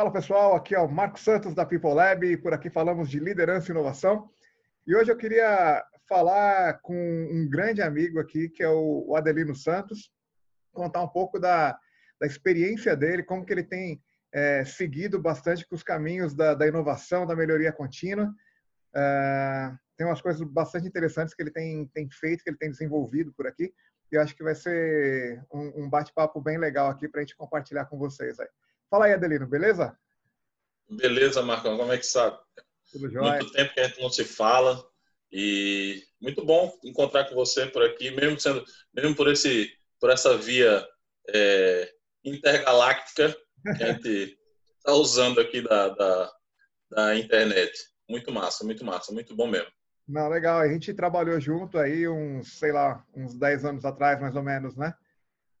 Fala pessoal, aqui é o Marcos Santos da People Lab e por aqui falamos de liderança e inovação. E hoje eu queria falar com um grande amigo aqui, que é o Adelino Santos, contar um pouco da, da experiência dele, como que ele tem é, seguido bastante com os caminhos da, da inovação, da melhoria contínua. É, tem umas coisas bastante interessantes que ele tem, tem feito, que ele tem desenvolvido por aqui. E eu acho que vai ser um, um bate-papo bem legal aqui para a gente compartilhar com vocês aí. Fala aí, Adelino, beleza? Beleza, Marcão, como é que sabe? Tudo jóia. Muito tempo que a gente não se fala e muito bom encontrar com você por aqui, mesmo sendo, mesmo por esse, por essa via é, intergaláctica que a gente está usando aqui da, da, da internet. Muito massa, muito massa, muito bom mesmo. Não, legal. A gente trabalhou junto aí uns, sei lá, uns 10 anos atrás, mais ou menos, né?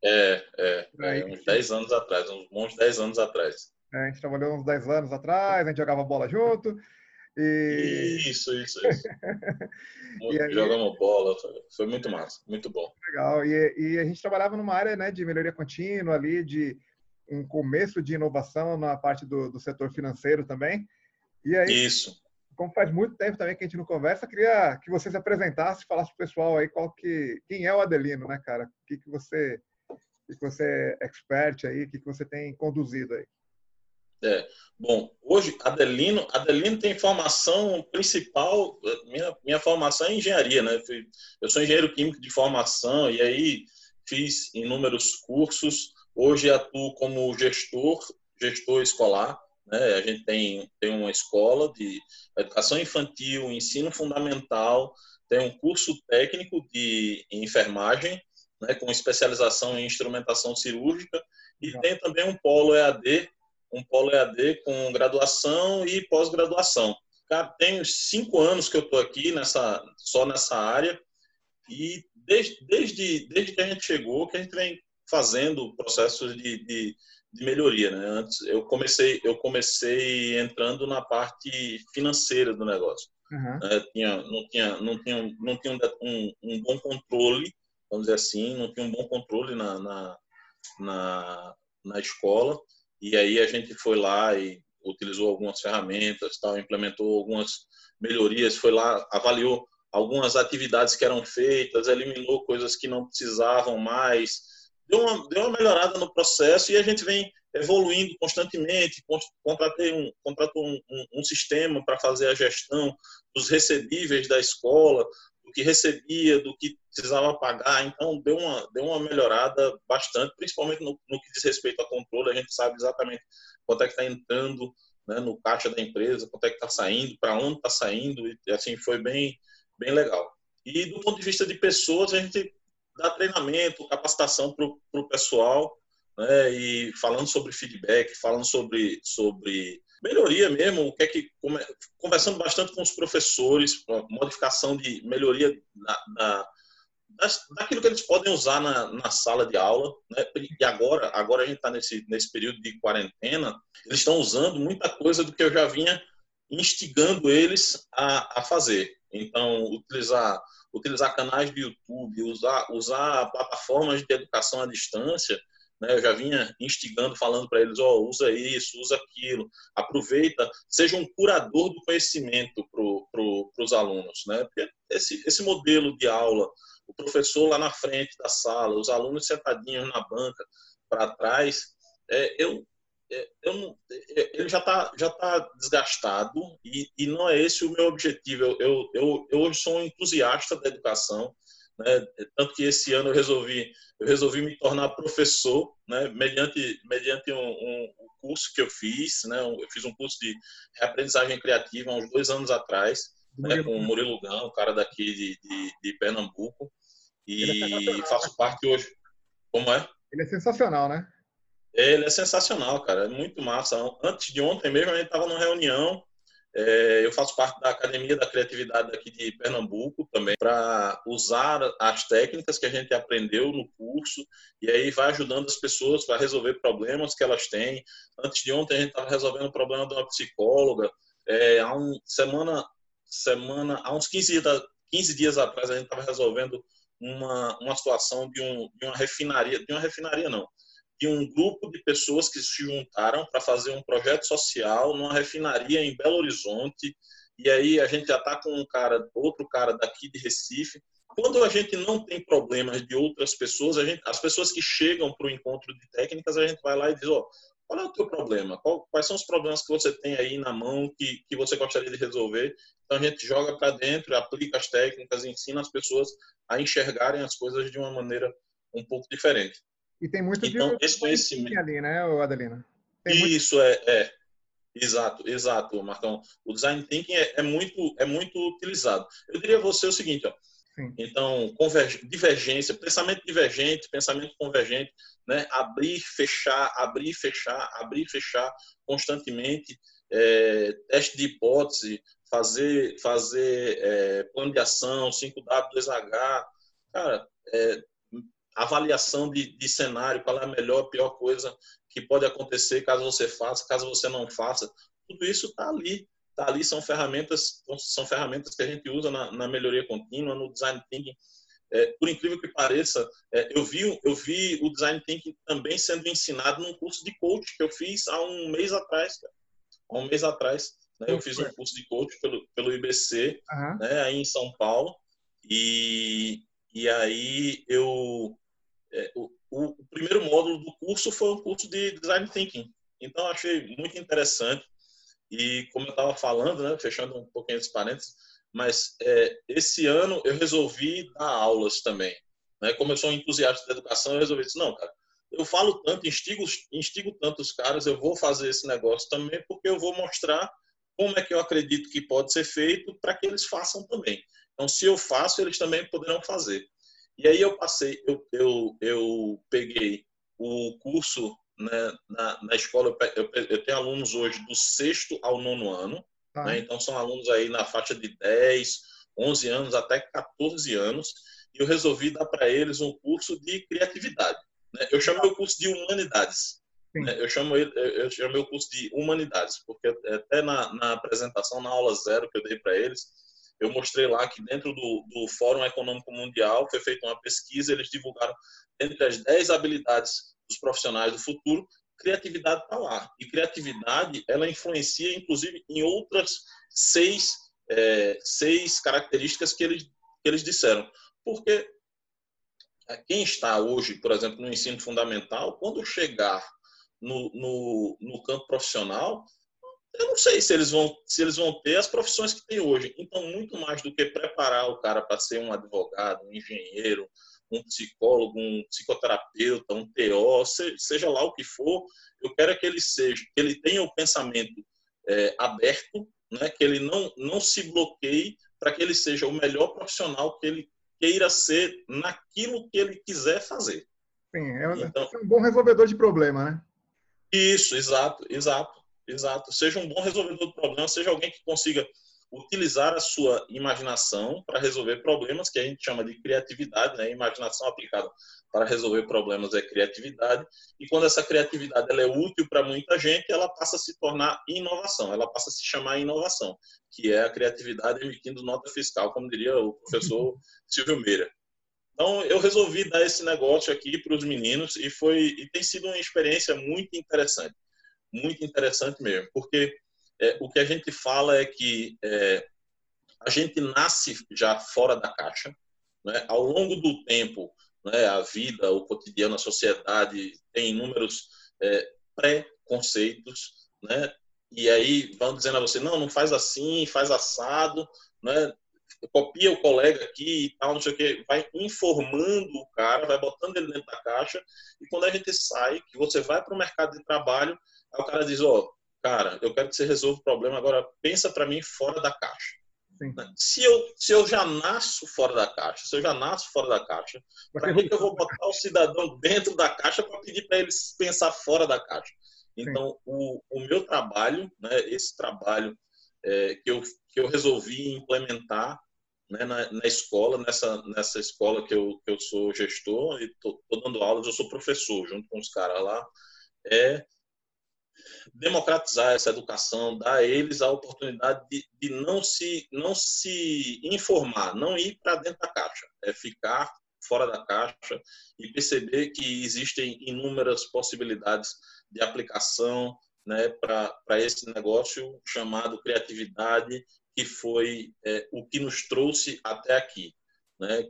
É, é, é uns 10 anos atrás, uns bons 10 anos atrás. É, a gente trabalhou uns 10 anos atrás, a gente jogava bola junto. E... Isso, isso, isso. aí... Jogamos bola, foi muito massa, muito bom. Legal, e, e, a gente trabalhava numa área né, de melhoria contínua ali, de um começo de inovação na parte do, do setor financeiro também. E aí, isso. Como faz muito tempo também que a gente não conversa, queria que você se apresentasse, falasse pro pessoal aí qual que, quem é o Adelino, né, cara? O que, que você que você é expert aí, que você tem conduzido aí? É, bom, hoje Adelino, Adelino tem formação principal, minha, minha formação é engenharia, né? Eu sou engenheiro químico de formação e aí fiz inúmeros cursos. Hoje atuo como gestor, gestor escolar. Né? A gente tem, tem uma escola de educação infantil, ensino fundamental, tem um curso técnico de enfermagem né, com especialização em instrumentação cirúrgica, e tem também um polo EAD, um polo EAD com graduação e pós-graduação. Cara, tem cinco anos que eu estou aqui nessa, só nessa área, e desde, desde, desde que a gente chegou, que a gente vem fazendo processos de, de, de melhoria. Né? Antes, eu comecei, eu comecei entrando na parte financeira do negócio. Uhum. É, tinha, não tinha, não tinha, não tinha um, um bom controle vamos dizer assim, não tinha um bom controle na, na, na, na escola. E aí a gente foi lá e utilizou algumas ferramentas, tal, implementou algumas melhorias, foi lá, avaliou algumas atividades que eram feitas, eliminou coisas que não precisavam mais, deu uma, deu uma melhorada no processo e a gente vem evoluindo constantemente, contratei um, contratou um, um, um sistema para fazer a gestão dos recebíveis da escola, do que recebia, do que precisava pagar. Então, deu uma, deu uma melhorada bastante, principalmente no, no que diz respeito a controle. A gente sabe exatamente quanto é que está entrando né, no caixa da empresa, quanto é que está saindo, para onde está saindo. E assim, foi bem, bem legal. E do ponto de vista de pessoas, a gente dá treinamento, capacitação para o pessoal, né, e falando sobre feedback, falando sobre, sobre melhoria mesmo, o que é que conversando bastante com os professores, modificação de melhoria da, daquilo que eles podem usar na, na sala de aula, né? E agora, agora a gente está nesse nesse período de quarentena, eles estão usando muita coisa do que eu já vinha instigando eles a, a fazer. Então, utilizar utilizar canais de YouTube, usar usar plataformas de educação à distância né? Eu já vinha instigando, falando para eles, oh, usa isso, usa aquilo, aproveita, seja um curador do conhecimento para pro, os alunos, né? Esse, esse modelo de aula, o professor lá na frente da sala, os alunos sentadinhos na banca para trás, é, eu, é, eu é, ele já está já tá desgastado e, e não é esse o meu objetivo. Eu, eu, eu hoje sou um entusiasta da educação, né? Tanto que esse ano eu resolvi, eu resolvi me tornar professor, né? mediante, mediante um, um, curso que eu fiz. Né? Eu fiz um curso de reaprendizagem criativa há uns dois anos atrás, né? com o Murilo Gão, um cara daqui de, de, de Pernambuco. E é faço parte hoje. Como é? Ele é sensacional, né? Ele é sensacional, cara. É muito massa. Antes de ontem mesmo, a gente estava numa reunião é, eu faço parte da Academia da Criatividade aqui de Pernambuco também, para usar as técnicas que a gente aprendeu no curso e aí vai ajudando as pessoas para resolver problemas que elas têm. Antes de ontem a gente estava resolvendo o problema de uma psicóloga. É, há um semana, semana, há uns 15 dias, 15 dias atrás a gente estava resolvendo uma, uma situação de, um, de uma refinaria, de uma refinaria não, de um grupo de pessoas que se juntaram para fazer um projeto social numa refinaria em Belo Horizonte. E aí a gente já está com um cara, outro cara daqui de Recife. Quando a gente não tem problemas de outras pessoas, a gente, as pessoas que chegam para o encontro de técnicas, a gente vai lá e diz: ó, oh, qual é o teu problema? Qual, quais são os problemas que você tem aí na mão que, que você gostaria de resolver? Então a gente joga para dentro, aplica as técnicas, ensina as pessoas a enxergarem as coisas de uma maneira um pouco diferente. E tem muito então, de esse conhecimento ali, né, Adelina? Tem Isso muito... é, é, exato, exato, Marcão. O design thinking é, é, muito é muito utilizado. Eu diria a você o seguinte, ó. Sim. Então, divergência, pensamento divergente, pensamento convergente, né? Abrir, fechar, abrir, fechar, abrir, fechar constantemente, é, teste de hipótese, fazer fazer é, plano de ação, 5W, 2H, cara, é, avaliação de, de cenário, qual é a melhor, pior coisa que pode acontecer caso você faça, caso você não faça. Tudo isso está ali. Está ali, são ferramentas, são ferramentas que a gente usa na, na melhoria contínua, no design thinking. É, por incrível que pareça, é, eu, vi, eu vi o design thinking também sendo ensinado num curso de coach que eu fiz há um mês atrás. Há um mês atrás. Né, eu fiz um curso de coach pelo, pelo IBC, uhum. né, aí em São Paulo. E, e aí eu é, o, o, primeiro módulo do curso foi um curso de design thinking. Então achei muito interessante e como eu estava falando, né, fechando um pouquinho esse parênteses, mas é, esse ano eu resolvi dar aulas também. Né? Como eu sou um entusiasta da educação, eu resolvi dizer, não, cara, eu falo tanto, instigo, instigo tanto os caras, eu vou fazer esse negócio também porque eu vou mostrar como é que eu acredito que pode ser feito para que eles façam também. Então, se eu faço, eles também poderão fazer. E aí eu passei, eu, eu, eu peguei o curso né, na, na escola, eu, eu, tenho alunos hoje do sexto ao nono ano, ah. né, então são alunos aí na faixa de 10, 11 anos até 14 anos, e eu resolvi dar para eles um curso de criatividade. Né? Eu chamei o curso de humanidades. Né? Eu chamo ele, eu chamei o curso de humanidades, porque até na, na apresentação, na aula zero que eu dei para eles, eu mostrei lá que dentro do, do Fórum Econômico Mundial foi feita uma pesquisa, eles divulgaram entre as 10 habilidades dos profissionais do futuro, criatividade está lá. E criatividade, ela influencia, inclusive, em outras seis, é, seis características que eles, que eles disseram. Porque quem está hoje, por exemplo, no ensino fundamental, quando chegar no, no, no campo profissional, eu não sei se eles vão se eles vão ter as profissões que tem hoje. Então, muito mais do que preparar o cara para ser um advogado, um engenheiro, um psicólogo, um psicoterapeuta, um TO, seja lá o que for, eu quero que ele seja, que ele tenha o pensamento é, aberto, né, que ele não não se bloqueie para que ele seja o melhor profissional que ele queira ser naquilo que ele quiser fazer. Sim, é, então, é um bom resolvedor de problema, né? Isso, exato, exato. Exato. Seja um bom resolvedor do problema, seja alguém que consiga utilizar a sua imaginação para resolver problemas, que a gente chama de criatividade, né? Imaginação aplicada para resolver problemas é criatividade. E quando essa criatividade ela é útil para muita gente, ela passa a se tornar inovação, ela passa a se chamar inovação, que é a criatividade emitindo nota fiscal, como diria o professor Silvio Meira. Então, eu resolvi dar esse negócio aqui para os meninos e foi e tem sido uma experiência muito interessante muito interessante mesmo, porque é, o que a gente fala é que é, a gente nasce já fora da caixa, né? ao longo do tempo, né, a vida, o cotidiano, a sociedade tem inúmeros é, pré-conceitos, né? e aí vão dizendo a você, não, não faz assim, faz assado, né? copia o colega aqui e tal, não sei o que, vai informando o cara, vai botando ele dentro da caixa, e quando a gente sai, que você vai para o mercado de trabalho, Aí o cara diz, ó, oh, cara, eu quero que você resolva o problema, agora pensa para mim fora da caixa. Sim. Se eu, se eu já nasço fora da caixa, se eu já nasço fora da caixa, para que, que eu vou botar o cidadão dentro da caixa para pedir para ele pensar fora da caixa? Então, o, o meu trabalho, né, esse trabalho é, que, eu, que eu resolvi implementar né, na, na, escola, nessa, nessa escola que eu, que eu sou gestor e estou dando aulas, eu sou professor junto com os caras lá, é democratizar essa educação, dar a eles a oportunidade de, de não, se, não se informar, não ir para dentro da caixa, é ficar fora da caixa e perceber que existem inúmeras possibilidades de aplicação né, para esse negócio chamado criatividade, que foi é, o que nos trouxe até aqui. Né?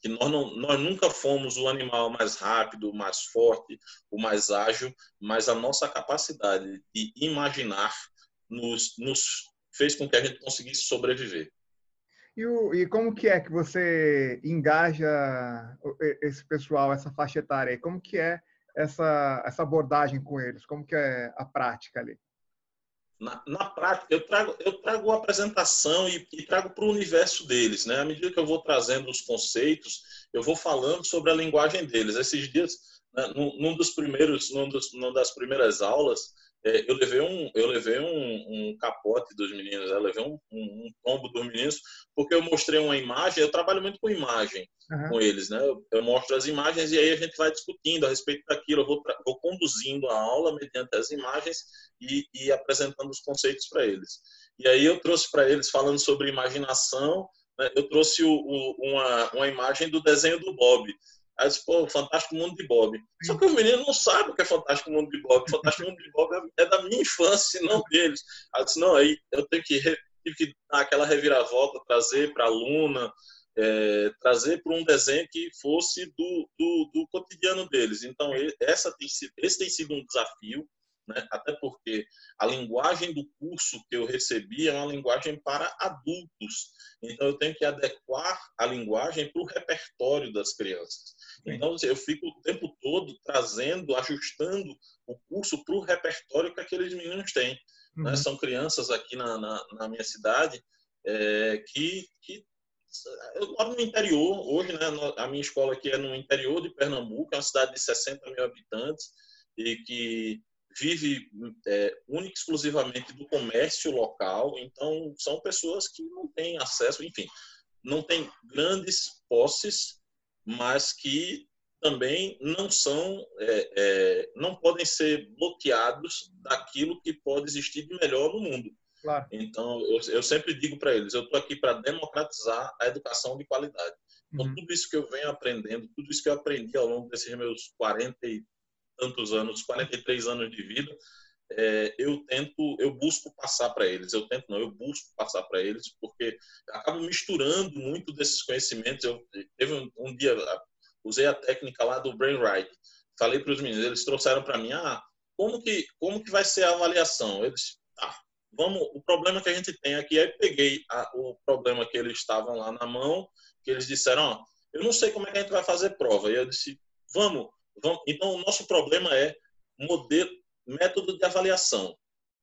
Que nós, não, nós nunca fomos o animal mais rápido, mais forte, o mais ágil, mas a nossa capacidade de imaginar nos, nos fez com que a gente conseguisse sobreviver. E, o, e, como que é que você engaja esse pessoal, essa faixa etária? Como que é essa, essa abordagem com eles? Como que é a prática ali? Na, na prática, eu trago, eu trago a apresentação e, e trago para o universo deles. Né? À medida que eu vou trazendo os conceitos, eu vou falando sobre a linguagem deles. Esses dias, né, num, num dos primeiros, num dos, numa das primeiras aulas, eu levei um eu levei um, um capote dos meninos, eu levei um, um, um, tombo dos meninos porque eu mostrei uma imagem. Eu trabalho muito com imagem uhum. com eles, né? Eu, eu, mostro as imagens e aí a gente vai discutindo a respeito daquilo. Eu vou, vou conduzindo a aula mediante as imagens e, e apresentando os conceitos para eles. E aí eu trouxe para eles falando sobre imaginação. Né? Eu trouxe o, o, uma, uma imagem do desenho do Bob. Aí eu disse, pô, Fantástico Mundo de Bob. Só que os meninos não sabem o que é Fantástico Mundo de Bob. Fantástico Mundo de Bob é, da minha infância, não deles. Aí eu disse, não, aí eu tenho que, tive que dar aquela reviravolta, trazer para a aluna, é, trazer para um desenho que fosse do, do, do, cotidiano deles. Então, essa tem esse tem sido um desafio, né? até porque a linguagem do curso que eu recebi é uma linguagem para adultos. Então, eu tenho que adequar a linguagem para o repertório das crianças. Então, eu fico o tempo todo trazendo, ajustando o curso para o repertório que aqueles meninos têm. Né? Uhum. Né? São crianças aqui na, na, na minha cidade é, que, que eu moro no interior, hoje, né, a minha escola aqui é no interior de Pernambuco, é uma cidade de 60 mil habitantes e que vive é, única e exclusivamente do comércio local, então são pessoas que não têm acesso, enfim, não têm grandes posses mas que também não são, é, é, não podem ser bloqueados daquilo que pode existir de melhor no mundo. Claro. Então, eu, eu, sempre digo para eles, eu estou aqui para democratizar a educação de qualidade. Então, uhum. tudo isso que eu venho aprendendo, tudo isso que eu aprendi ao longo desses meus 40 e tantos anos, 43 anos de vida, é, eu tento, eu busco passar para eles. Eu tento, não, eu busco passar para eles, porque acabo misturando muito desses conhecimentos. Eu teve um, um dia, usei a técnica lá do Brainwright. Falei para os meninos, eles trouxeram para mim, ah, como que, como que vai ser a avaliação? Eles, ah, vamos, o problema que a gente tem aqui, aí peguei a, o problema que eles estavam lá na mão, que eles disseram, ó, eu não sei como é que a gente vai fazer prova. E eu disse, vamos, vamos. Então, o nosso problema é modelo, método de avaliação.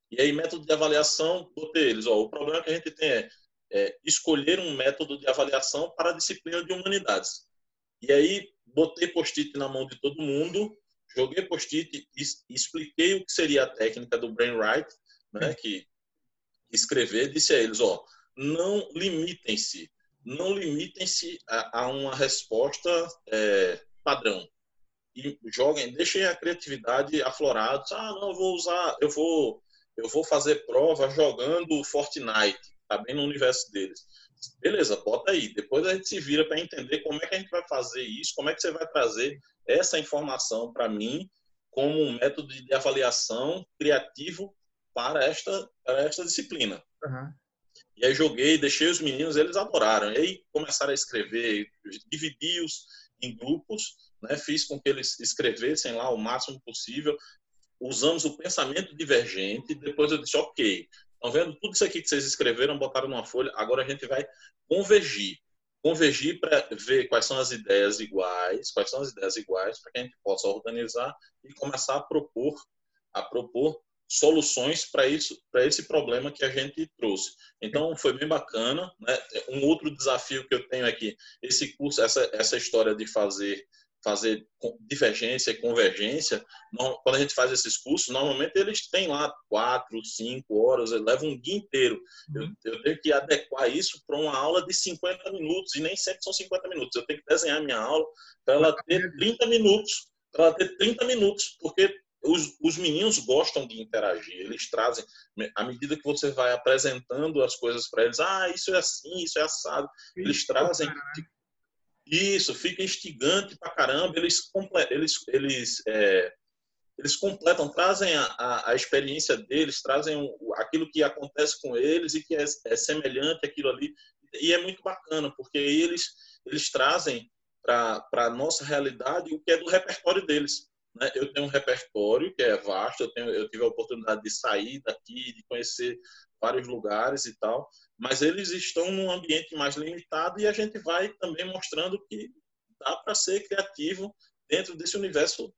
E aí, método de avaliação, botei eles. Ó, o problema que a gente tem é, é escolher um método de avaliação para a disciplina de humanidades. E aí, botei post-it na mão de todo mundo, joguei post-it e expliquei o que seria a técnica do Brainwright, né, que escrever, disse a eles, ó, não limitem-se, não limitem-se a, a, uma resposta é, padrão e joguem, deixem a criatividade aflorada. Ah, não, eu vou usar, eu vou, eu vou fazer prova jogando Fortnite, tá bem no universo deles. Beleza, bota aí. Depois a gente se vira para entender como é que a gente vai fazer isso, como é que você vai trazer essa informação para mim como um método de avaliação criativo para esta, para esta disciplina. Uhum. E aí joguei, deixei os meninos, eles adoraram. E aí começaram a escrever, dividi-os em grupos né? fiz com que eles escrevessem lá o máximo possível. Usamos o pensamento divergente. Depois eu disse, ok, estão vendo tudo isso aqui que vocês escreveram, botaram numa folha, agora a gente vai convergir. Convergir para ver quais são as ideias iguais, quais são as ideias iguais, para que a gente possa organizar e começar a propor, a propor soluções para isso, para esse problema que a gente trouxe. Então foi bem bacana, né? Um outro desafio que eu tenho aqui, esse curso, essa essa história de fazer fazer divergência e convergência, quando a gente faz esses cursos, normalmente eles têm lá quatro, cinco horas, levam um dia inteiro. Eu, uhum. eu tenho que adequar isso para uma aula de 50 minutos, e nem sempre são 50 minutos. Eu tenho que desenhar minha aula para ela ter 30 minutos, para ela ter 30 minutos, porque os, os meninos gostam de interagir, eles trazem, à medida que você vai apresentando as coisas para eles, ah, isso é assim, isso é assado, eles trazem Isso, fica instigante pra caramba. Eles, eles, eles, é, eles completam, trazem a, a, a, experiência deles, trazem aquilo que acontece com eles e que é, é semelhante àquilo ali. E é muito bacana, porque eles, eles trazem para a nossa realidade o que é do repertório deles. Né? Eu tenho um repertório que é vasto, eu, tenho, eu tive a oportunidade de sair daqui, de conhecer vários lugares e tal, mas eles estão num ambiente mais limitado e a gente vai também mostrando que dá para ser criativo dentro desse universo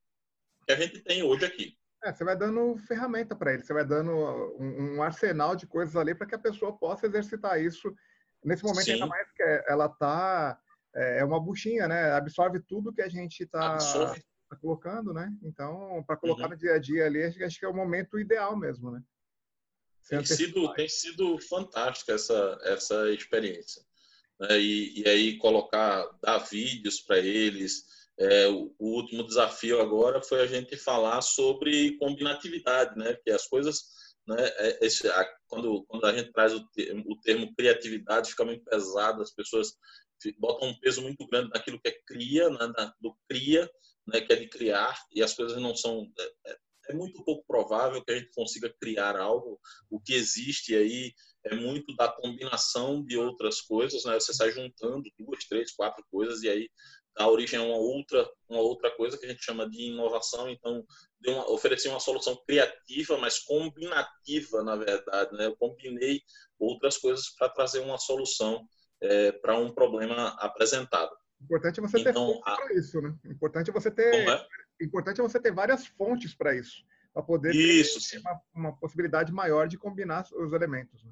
que a gente tem hoje aqui. É, você vai dando ferramenta para ele, você vai dando um, um arsenal de coisas ali para que a pessoa possa exercitar isso nesse momento Sim. ainda mais que ela está é, é uma buchinha, né? Absorve tudo que a gente está tá colocando, né? Então, para colocar uhum. no dia a dia ali, acho que é o momento ideal mesmo, né? tem sido, tem sido fantástica essa, essa experiência. Né? E, e aí colocar, dar vídeos para eles. É, o, último desafio agora foi a gente falar sobre combinatividade, né? Que as coisas, né? É, esse, a, quando, quando a gente traz o termo, o termo criatividade, fica muito pesado, as pessoas botam um peso muito grande naquilo que é cria, né? Do cria, né? Que é de criar, e as coisas não são é, é é muito pouco provável que a gente consiga criar algo. O que existe aí é muito da combinação de outras coisas, né? Você sai juntando duas, três, quatro coisas e aí dá origem a uma outra, uma outra coisa que a gente chama de inovação. Então, deu uma, ofereci uma solução criativa, mas combinativa, na verdade. Né? Eu combinei outras coisas para trazer uma solução é, para um problema apresentado. Importante é você ter então, para isso, né? Importante é você ter é? importante é você ter várias fontes para isso, para poder isso, ter uma, uma, possibilidade maior de combinar os elementos. Né?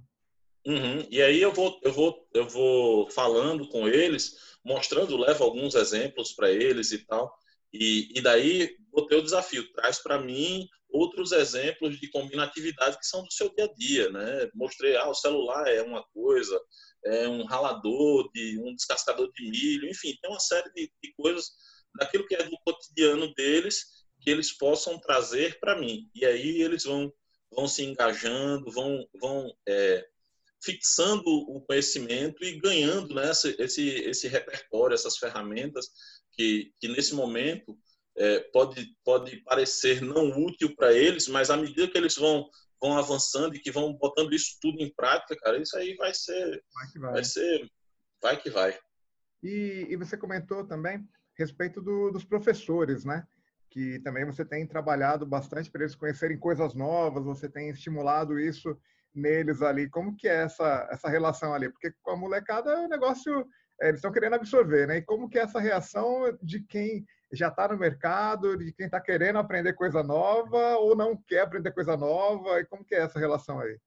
Uhum. E aí eu vou, eu vou, eu vou falando com eles, mostrando, levo alguns exemplos para eles e tal. E, e daí botei o desafio, traz para mim outros exemplos de combinatividade que são do seu dia a dia, né? Mostrei, ah, o celular é uma coisa, é um ralador de um descascador de milho, enfim, tem uma série de, de coisas daquilo que é do cotidiano deles, que eles possam trazer para mim. E aí eles vão, vão se engajando, vão, vão é, fixando o conhecimento e ganhando né, esse, esse repertório, essas ferramentas que, que nesse momento é, pode, pode parecer não útil para eles, mas à medida que eles vão vão avançando e que vão botando isso tudo em prática, cara, isso aí vai ser, vai, que vai. vai ser, vai que vai. E, e você comentou também respeito do, dos professores, né? Que também você tem trabalhado bastante para eles conhecerem coisas novas, você tem estimulado isso neles ali. Como que é essa, essa relação ali? Porque com a molecada o negócio, é, eles estão querendo absorver, né? E como que é essa reação de quem já está no mercado, de quem está querendo aprender coisa nova ou não quer aprender coisa nova? E como que é essa relação aí?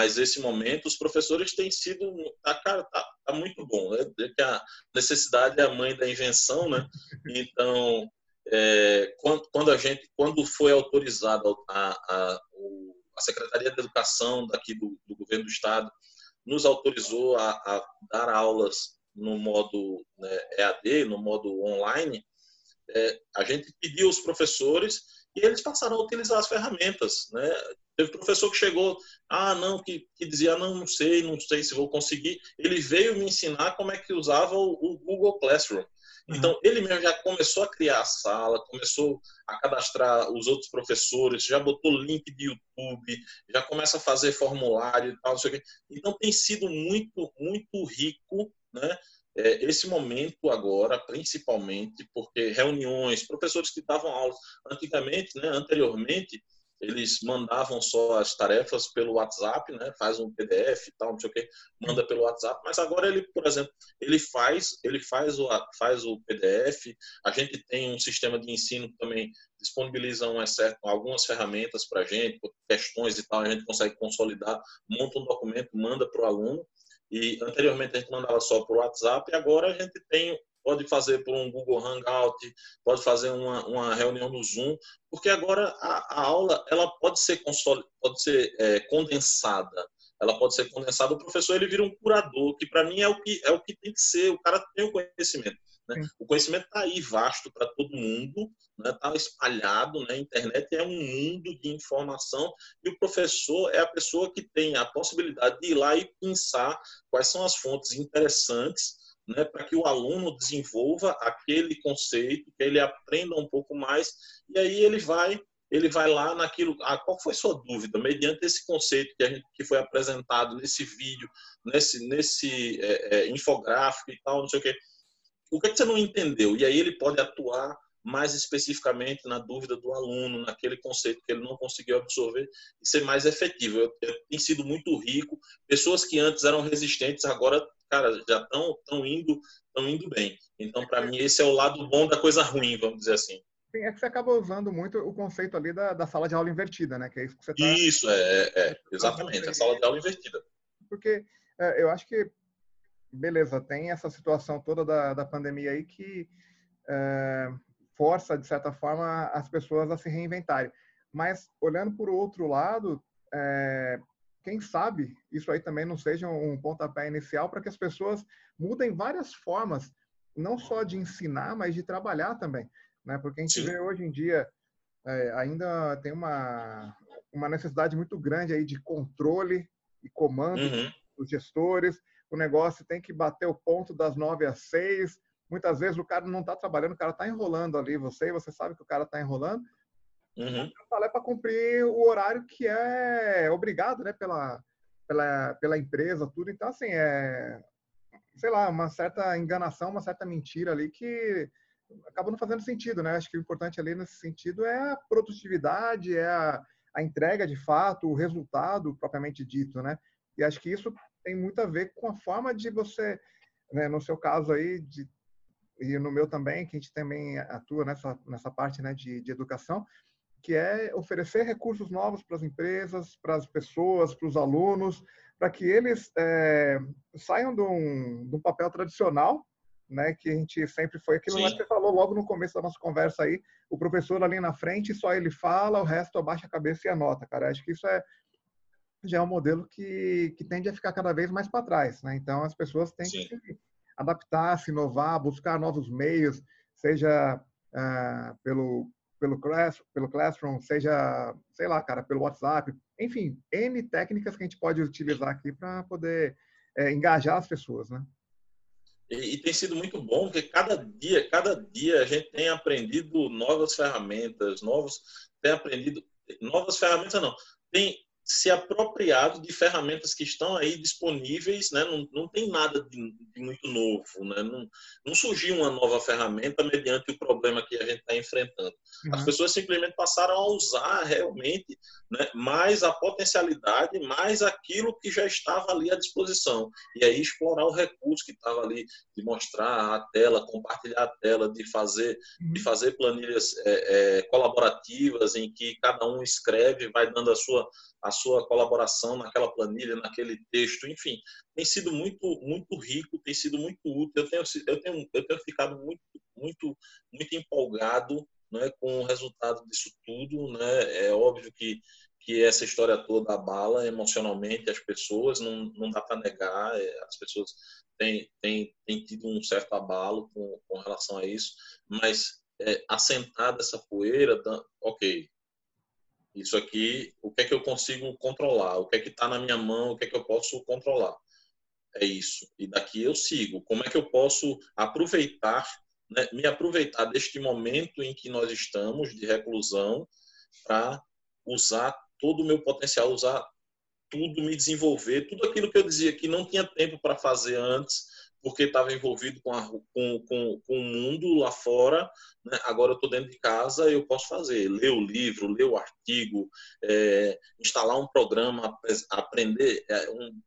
mas esse momento os professores têm sido tá, cara, tá, tá muito bom né? que a necessidade é a mãe da invenção né então é, quando, quando, a gente quando foi autorizado a, a, a secretaria de educação daqui do, do governo do estado nos autorizou a, a dar aulas no modo né, EAD no modo online é, a gente pediu aos professores e eles passaram a utilizar as ferramentas né Teve professor que chegou, ah, não, que, que dizia, não, não sei, não sei se vou conseguir. Ele veio me ensinar como é que usava o, o Google Classroom. Uhum. Então, ele mesmo já começou a criar a sala, começou a cadastrar os outros professores, já botou link de YouTube, já começa a fazer formulário e tal, não sei o quê. Então, tem sido muito, muito rico, né? É, esse momento agora, principalmente, porque reuniões, professores que davam aulas antigamente, né, anteriormente, eles mandavam só as tarefas pelo WhatsApp, né? Faz um PDF e tal, não sei o quê, manda pelo WhatsApp. Mas agora ele, por exemplo, ele faz, ele faz o faz o PDF. A gente tem um sistema de ensino que também disponibiliza um exceto, algumas ferramentas para a gente, questões e tal. A gente consegue consolidar, monta um documento, manda para o aluno. E anteriormente a gente mandava só por WhatsApp e agora a gente tem pode fazer por um Google Hangout, pode fazer uma, uma reunião no Zoom, porque agora a, a aula ela pode ser, console, pode ser é, condensada. Ela pode ser condensada. O professor ele vira um curador, que para mim é o que é o que tem que ser. O cara tem o conhecimento. Né? O conhecimento está aí vasto para todo mundo, está né? espalhado. Né? A internet é um mundo de informação e o professor é a pessoa que tem a possibilidade de ir lá e pensar quais são as fontes interessantes né, para que o aluno desenvolva aquele conceito, que ele aprenda um pouco mais, e aí ele vai ele vai lá naquilo. Ah, qual foi sua dúvida? Mediante esse conceito que, a gente, que foi apresentado nesse vídeo, nesse, nesse é, é, infográfico e tal, não sei o quê. O que, é que você não entendeu? E aí ele pode atuar mais especificamente na dúvida do aluno, naquele conceito que ele não conseguiu absorver e ser mais efetivo. Eu, eu, tem sido muito rico. Pessoas que antes eram resistentes agora, cara, já estão tão indo, tão indo bem. Então, para mim, esse é o lado bom da coisa ruim, vamos dizer assim. Sim, é que você acaba usando muito o conceito ali da, da sala de aula invertida, né? Que é isso que você tá... Isso, é, é, é exatamente, a sala de aula invertida. Porque é, eu acho que, beleza, tem essa situação toda da, da pandemia aí que é, força, de certa forma, as pessoas a se reinventarem. Mas, olhando por outro lado, é, quem sabe isso aí também não seja um pontapé inicial para que as pessoas mudem várias formas, não só de ensinar, mas de trabalhar também né? Porque a gente Sim. vê hoje em dia é, ainda tem uma uma necessidade muito grande aí de controle e comando uhum. dos gestores. O negócio tem que bater o ponto das nove às seis. Muitas vezes o cara não está trabalhando, o cara está enrolando ali você você sabe que o cara está enrolando. Uhum. é para cumprir o horário que é obrigado, né, pela, pela, pela empresa, tudo. Então, assim, é, sei lá, uma certa enganação, uma certa mentira ali que acaba não fazendo sentido, né? Acho que o importante ali nesse sentido é a produtividade, é a, a entrega de fato, o resultado propriamente dito, né? E acho que isso tem muito a ver com a forma de você, né, no seu caso aí, de, e no meu também, que a gente também atua nessa, nessa parte né, de, de educação, que é oferecer recursos novos para as empresas, para as pessoas, para os alunos, para que eles é, saiam de um, de um papel tradicional né? Que a gente sempre foi aquilo que você falou logo no começo da nossa conversa aí, o professor ali na frente, só ele fala, o resto abaixa a cabeça e anota, cara. Acho que isso é já é um modelo que, que tende a ficar cada vez mais para trás, né? Então as pessoas têm Sim. que adaptar, se inovar, buscar novos meios, seja uh, pelo pelo, class, pelo Classroom, seja, sei lá, cara, pelo WhatsApp, enfim, N técnicas que a gente pode utilizar aqui para poder é, engajar as pessoas, né? E, e, tem sido muito bom, porque cada dia, cada dia a gente tem aprendido novas ferramentas, novos, tem aprendido novas ferramentas não, tem se apropriado de ferramentas que estão aí disponíveis, né? não, não tem nada de, de muito novo, né? não, não, surgiu uma nova ferramenta mediante o problema que a gente está enfrentando. Uhum. As pessoas simplesmente passaram a usar realmente né, mais a potencialidade, mais aquilo que já estava ali à disposição. E aí explorar o recurso que estava ali, de mostrar a tela, compartilhar a tela, de fazer, uhum. de fazer planilhas é, é, colaborativas em que cada um escreve, vai dando a sua a sua colaboração naquela planilha, naquele texto, enfim, tem sido muito muito rico, tem sido muito útil. Eu tenho eu tenho eu tenho ficado muito muito muito empolgado, né, com o resultado disso tudo, né? É óbvio que que essa história toda abala emocionalmente as pessoas, não, não dá para negar, é, as pessoas têm, têm, têm tido um certo abalo com, com relação a isso, mas é, assentada essa poeira, ok, isso aqui, o que é que eu consigo controlar? O que é que está na minha mão? O que é que eu posso controlar? É isso. E daqui eu sigo. Como é que eu posso aproveitar, né, me aproveitar deste momento em que nós estamos de reclusão para usar todo o meu potencial, usar tudo, me desenvolver, tudo aquilo que eu dizia que não tinha tempo para fazer antes, porque estava envolvido com, a, com, com, com, o mundo lá fora. Né? Agora eu estou dentro de casa, eu posso fazer, ler o livro, ler o artigo, é, instalar um programa, aprender, é, um,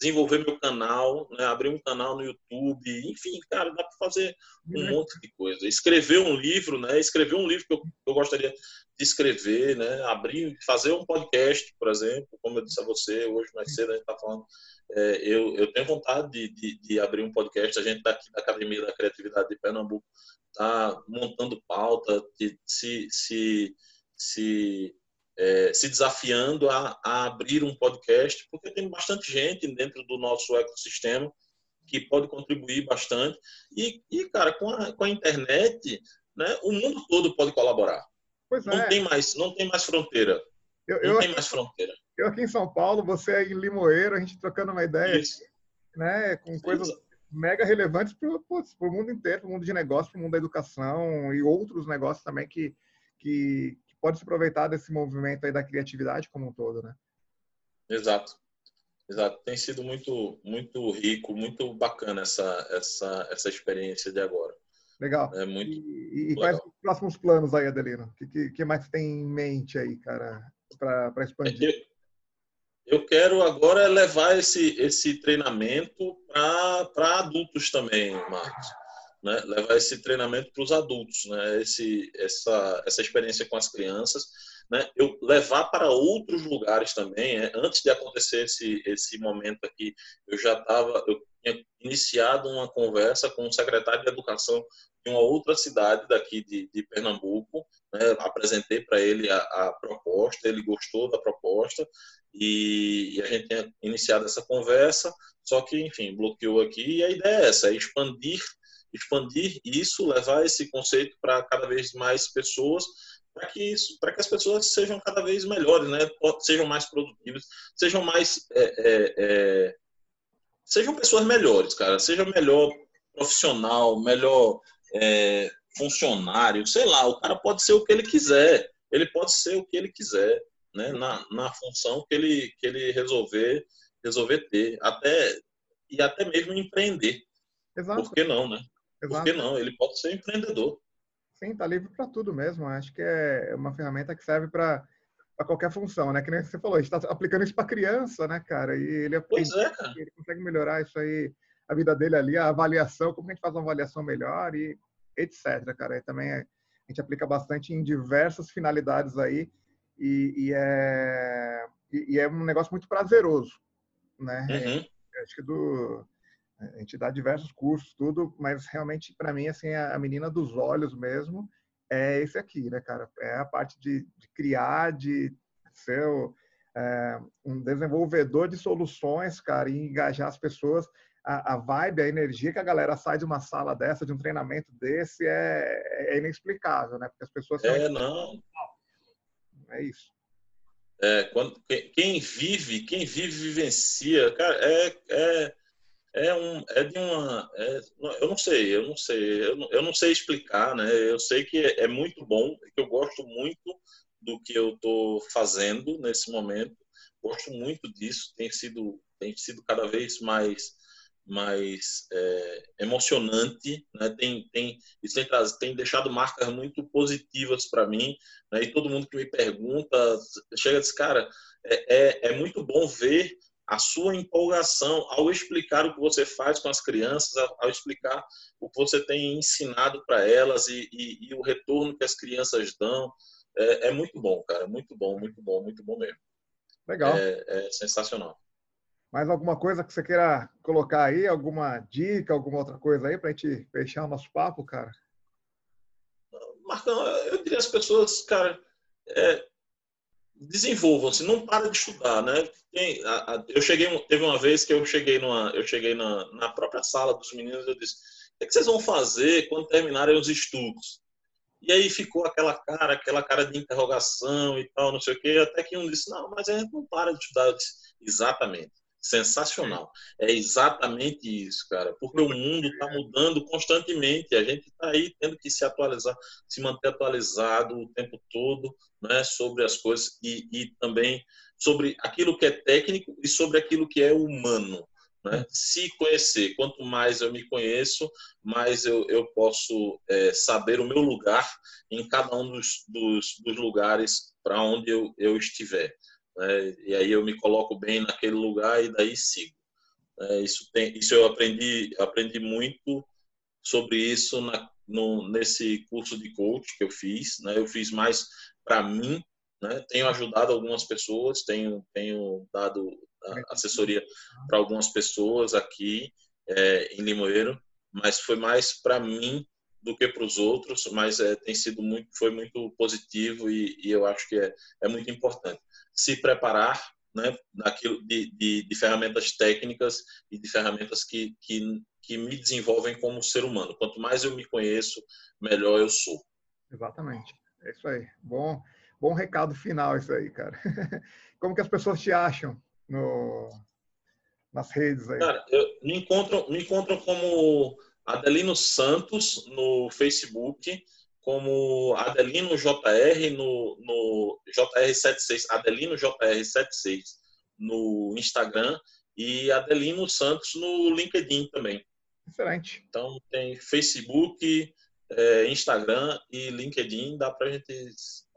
desenvolver meu canal, né? abrir um canal no YouTube, enfim, cara, dá para fazer um uhum. monte de coisa. Escrever um livro, né? Escrever um livro que eu, eu gostaria de escrever, né? Abrir, fazer um podcast, por exemplo, como eu disse a você, hoje mais cedo a gente está falando é, eu, eu tenho vontade de, de, de, abrir um podcast. A gente daqui da Academia da Criatividade de Pernambuco está montando pauta, de, se, se, se, é, se desafiando a, a, abrir um podcast, porque tem bastante gente dentro do nosso ecossistema que pode contribuir bastante. E, e cara, com a, com a internet, né, o mundo todo pode colaborar. Pois não, é. tem mais, não tem mais fronteira. Eu, não eu, tem mais fronteira eu aqui em São Paulo, você em Limoeiro, a gente trocando uma ideia, Isso. né, com coisas mega relevantes para o mundo inteiro, para o mundo de negócio, para o mundo da educação e outros negócios também que, que pode se aproveitar desse movimento aí da criatividade como um todo, né? Exato. Exato. Tem sido muito, muito rico, muito bacana essa, essa, essa experiência de agora. Legal. É muito e, e quais os próximos planos aí, Adelino? O que, que, mais tem em mente aí, cara, para expandir? Eu, eu quero agora levar esse, esse treinamento para adultos também, Marcos. Né? Levar esse treinamento para os adultos, né? esse, essa, essa experiência com as crianças. Né? Eu levar para outros lugares também. Né? Antes de acontecer esse, esse momento aqui, eu já estava, eu tinha iniciado uma conversa com o secretário de Educação de uma outra cidade daqui de, de Pernambuco. Né? Apresentei para ele a, a, proposta, ele gostou da proposta e, e, a gente tem iniciado essa conversa. Só que, enfim, bloqueou aqui. E a ideia é essa: é expandir, expandir isso, levar esse conceito para cada vez mais pessoas para que isso, para que as pessoas sejam cada vez melhores, né? Sejam mais produtivas, sejam mais é, é, é, sejam pessoas melhores, cara. Seja melhor profissional, melhor é, funcionário, sei lá, o cara pode ser o que ele quiser, ele pode ser o que ele quiser, né, na, na função que ele, que ele resolver, resolver ter, até, e até mesmo empreender. Exato. Por que não, né? Exato. Por que não? Ele pode ser empreendedor. Sim, tá livre para tudo mesmo. Acho que é uma ferramenta que serve para para qualquer função, né? Que nem você falou, a gente está aplicando isso para criança, né, cara? E ele, pois é, cara. ele consegue melhorar isso aí a vida dele ali, a avaliação, como a gente faz uma avaliação melhor e etc, cara. E também a gente aplica bastante em diversas finalidades aí e, e é, e, é um negócio muito prazeroso, né? Uhum. Acho que do, a gente dá diversos cursos, tudo, mas realmente para mim assim a menina dos olhos mesmo é esse aqui, né, cara? É a parte de, de criar, de ser é, um desenvolvedor de soluções, cara, e engajar as pessoas a, a, vibe, a energia que a galera sai de uma sala dessa, de um treinamento desse, é, é inexplicável, né? Porque as pessoas. É, não. É isso. É, quando, quem vive, quem vive, vivencia, cara, é, é, é, um, é de uma. É, eu não sei, eu não sei, eu não, eu não sei explicar, né? Eu sei que é, é muito bom, que eu gosto muito do que eu estou fazendo nesse momento, gosto muito disso, tem sido, tem sido cada vez mais mais é, emocionante, né? tem, tem, isso tem, tem deixado marcas muito positivas para mim, né? e todo mundo que me pergunta, chega diz, cara, é, é, é, muito bom ver a sua empolgação ao explicar o que você faz com as crianças, ao, explicar o que você tem ensinado para elas e, e, e, o retorno que as crianças dão, é, é, muito bom, cara, muito bom, muito bom, muito bom mesmo. Legal. É, é sensacional. Mais alguma coisa que você queira colocar aí? Alguma dica, alguma outra coisa aí para a gente fechar o nosso papo, cara? Marcão, eu diria às pessoas, cara, é, desenvolvam-se, não para de estudar, né? Tem, a, a, eu cheguei, teve uma vez que eu cheguei numa, eu cheguei na, na própria sala dos meninos, eu disse, o que, é que vocês vão fazer quando terminarem os estudos? E aí ficou aquela cara, aquela cara de interrogação e tal, não sei o quê, até que um disse, não, mas a gente não para de estudar. Eu disse, exatamente sensacional. É exatamente isso, cara, porque o mundo está mudando constantemente. A gente está aí tendo que se atualizar, se manter atualizado o tempo todo, né, sobre as coisas e, e também sobre aquilo que é técnico e sobre aquilo que é humano. Né? Se conhecer, quanto mais eu me conheço, mais eu, eu posso é, saber o meu lugar em cada um dos, dos, dos lugares para onde eu, eu estiver né? e aí eu me coloco bem naquele lugar e daí sigo. É, isso, tem, isso eu aprendi, aprendi muito sobre isso na, no, nesse curso de coach que eu fiz. Né? Eu fiz mais para mim, né? tenho ajudado algumas pessoas, tenho, tenho dado assessoria para algumas pessoas aqui é, em Limoeiro, mas foi mais para mim do que para os outros, mas é, tem sido muito, foi muito positivo e, e eu acho que é, é muito importante se preparar né, naquilo de, de, de, ferramentas técnicas e de ferramentas que, que, que me desenvolvem como ser humano. Quanto mais eu me conheço, melhor eu sou. Exatamente. É isso aí. Bom, bom recado final isso aí, cara. Como que as pessoas te acham no, nas redes aí. Cara, eu, me, encontram, me encontram como Adelino Santos no Facebook, como Adelino JR no, no JR76, Adelino JR76 no Instagram e Adelino Santos no LinkedIn também. Excelente. Então tem Facebook, é, Instagram e LinkedIn, dá para a gente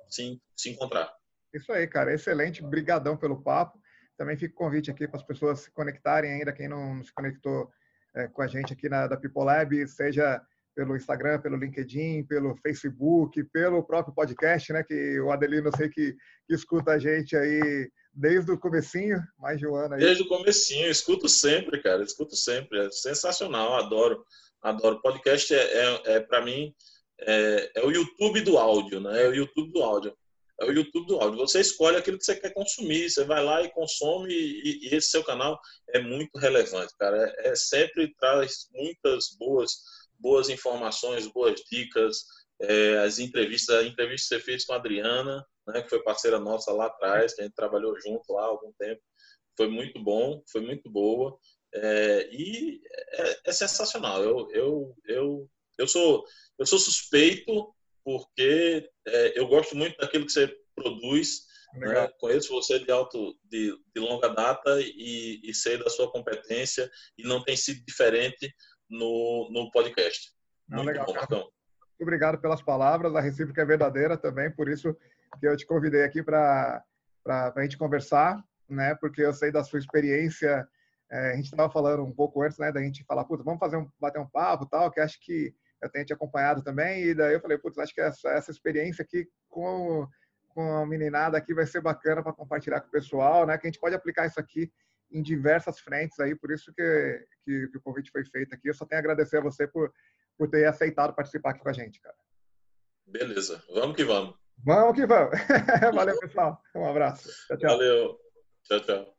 se, se encontrar. Isso aí, cara. Excelente. Brigadão pelo papo. Também fica o convite aqui para as pessoas se conectarem ainda, quem não se conectou é, com a gente aqui na da People Lab, seja pelo Instagram, pelo LinkedIn, pelo Facebook, pelo próprio podcast, né? Que o Adelino eu sei que, que escuta a gente aí desde o comecinho, mais de um ano aí. Desde o comecinho, escuto sempre, cara, escuto sempre. É sensacional, adoro, adoro. Podcast é, é, é para mim é, é, o YouTube do áudio, né? É o YouTube do áudio. É o YouTube do áudio. Você escolhe aquilo que você quer consumir, você vai lá e consome e, e esse seu canal é muito relevante, cara. É, é sempre traz muitas boas boas informações, boas dicas, é, as entrevistas, a entrevista que você fez com a Adriana, né, que foi parceira nossa lá atrás, que a gente trabalhou junto lá há algum tempo, foi muito bom, foi muito boa é, e é, é, sensacional. Eu, eu, eu, eu sou eu sou suspeito porque é, eu gosto muito daquilo que você produz. Né? Conheço você de alto de, de longa data e, e sei da sua competência e não tem sido diferente no, no podcast. Não, legal, bom, Marcão. Muito obrigado pelas palavras. A recíproca é verdadeira também, por isso que eu te convidei aqui para a gente conversar, né? Porque eu sei da sua experiência. É, a gente estava falando um pouco antes, né? Da gente falar, putz, vamos fazer um, bater um papo tal, que acho que eu tenho te acompanhado também. E daí eu falei, putz, acho que essa, essa experiência aqui com, com a meninada aqui vai ser bacana para compartilhar com o pessoal, né? Que a gente pode aplicar isso aqui em diversas frentes aí, por isso que, que, que, o convite foi feito aqui. Eu só tenho a agradecer a você por, por ter aceitado participar aqui com a gente, cara. Beleza, vamos que vamos. Vamos que vamos. Valeu, pessoal. Um abraço. Tchau, tchau. Valeu. Tchau, tchau.